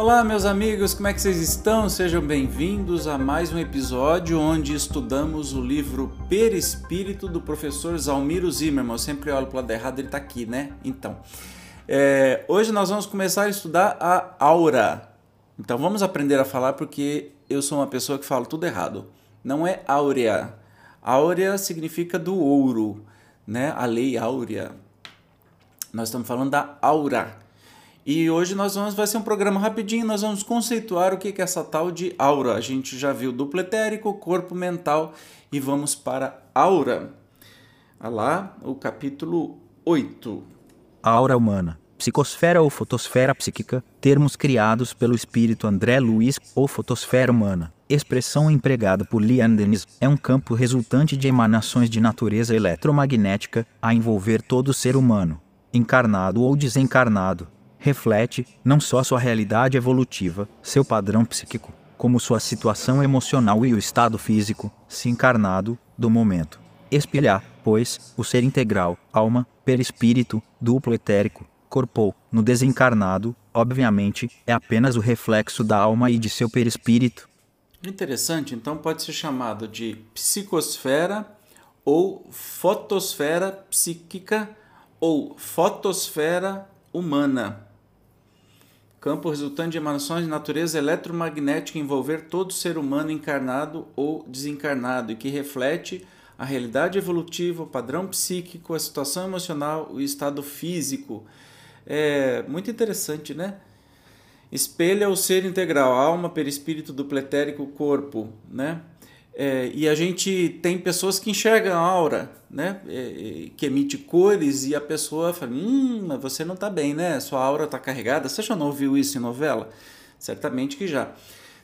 Olá, meus amigos, como é que vocês estão? Sejam bem-vindos a mais um episódio onde estudamos o livro Perispírito do professor Zalmiro Zimmermann. Eu sempre olho para o lado errado, ele está aqui, né? Então, é, hoje nós vamos começar a estudar a aura. Então, vamos aprender a falar porque eu sou uma pessoa que fala tudo errado. Não é áurea. Áurea significa do ouro, né? A lei áurea. Nós estamos falando da aura. E hoje nós vamos, vai ser um programa rapidinho, nós vamos conceituar o que é essa tal de aura. A gente já viu duplo etérico, corpo mental e vamos para aura. Olha lá, o capítulo 8. A aura humana, psicosfera ou fotosfera psíquica, termos criados pelo espírito André Luiz ou fotosfera humana. Expressão empregada por Leon Denis é um campo resultante de emanações de natureza eletromagnética a envolver todo ser humano, encarnado ou desencarnado, reflete não só sua realidade evolutiva, seu padrão psíquico, como sua situação emocional e o estado físico, se encarnado, do momento. Espelhar, pois, o ser integral, alma, perispírito, duplo etérico, corpo, no desencarnado, obviamente, é apenas o reflexo da alma e de seu perispírito. Interessante, então pode ser chamado de psicosfera ou fotosfera psíquica ou fotosfera humana campo resultante de emanações de natureza eletromagnética envolver todo ser humano encarnado ou desencarnado e que reflete a realidade evolutiva, o padrão psíquico, a situação emocional, o estado físico. É muito interessante, né? Espelha o ser integral, alma, perispírito, dupletérico, corpo, né? É, e a gente tem pessoas que enxergam a aura, né? É, que emite cores e a pessoa fala: Hum, mas você não está bem, né? Sua aura está carregada. Você já não ouviu isso em novela? Certamente que já.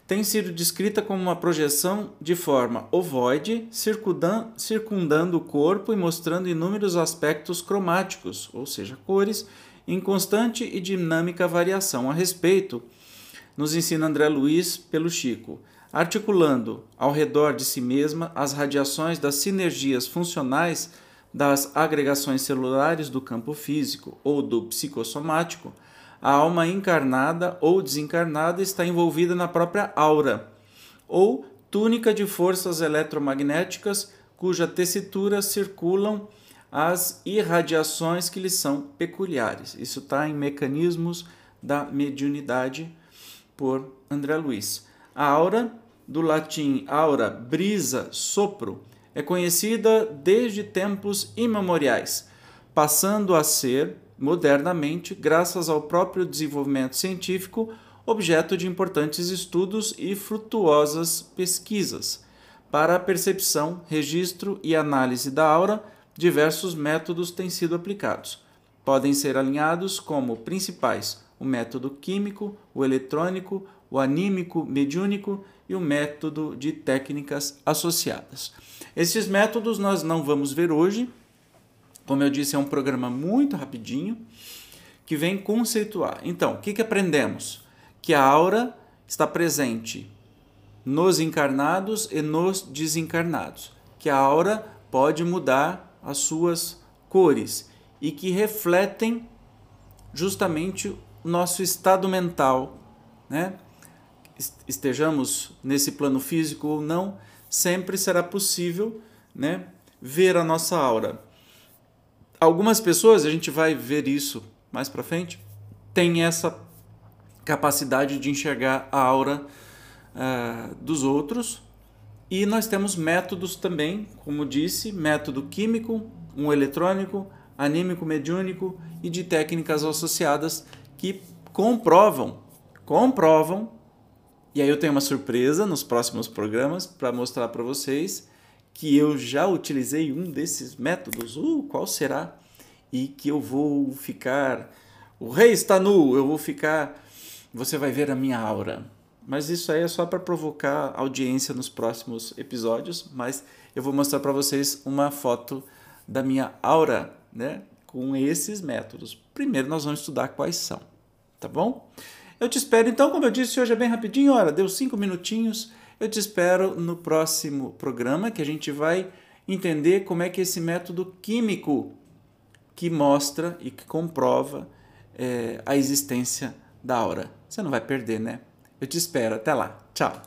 Tem sido descrita como uma projeção de forma ovoide, circundando, circundando o corpo e mostrando inúmeros aspectos cromáticos, ou seja, cores, em constante e dinâmica variação. A respeito, nos ensina André Luiz pelo Chico articulando ao redor de si mesma as radiações das sinergias funcionais das agregações celulares do campo físico ou do psicossomático, a alma encarnada ou desencarnada está envolvida na própria aura, ou túnica de forças eletromagnéticas cuja tessitura circulam as irradiações que lhe são peculiares. Isso está em Mecanismos da Mediunidade por André Luiz. A aura do latim aura, brisa, sopro, é conhecida desde tempos imemoriais, passando a ser, modernamente, graças ao próprio desenvolvimento científico, objeto de importantes estudos e frutuosas pesquisas. Para a percepção, registro e análise da aura, diversos métodos têm sido aplicados. Podem ser alinhados como principais o método químico, o eletrônico, o anímico mediúnico e o método de técnicas associadas. Esses métodos nós não vamos ver hoje. Como eu disse, é um programa muito rapidinho que vem conceituar. Então, o que, que aprendemos? Que a aura está presente nos encarnados e nos desencarnados. Que a aura pode mudar as suas cores e que refletem justamente nosso estado mental, né? estejamos nesse plano físico ou não, sempre será possível né, ver a nossa aura. Algumas pessoas, a gente vai ver isso mais para frente, têm essa capacidade de enxergar a aura uh, dos outros. E nós temos métodos também, como disse, método químico, um eletrônico, anímico mediúnico e de técnicas associadas que comprovam comprovam. E aí eu tenho uma surpresa nos próximos programas para mostrar para vocês que eu já utilizei um desses métodos. Uh, qual será? E que eu vou ficar. O rei está nu, eu vou ficar. Você vai ver a minha aura. Mas isso aí é só para provocar audiência nos próximos episódios. Mas eu vou mostrar para vocês uma foto da minha aura, né? Com esses métodos. Primeiro nós vamos estudar quais são, tá bom? Eu te espero então, como eu disse hoje é bem rapidinho, olha, deu cinco minutinhos. Eu te espero no próximo programa que a gente vai entender como é que esse método químico que mostra e que comprova é, a existência da aura. Você não vai perder, né? Eu te espero. Até lá. Tchau.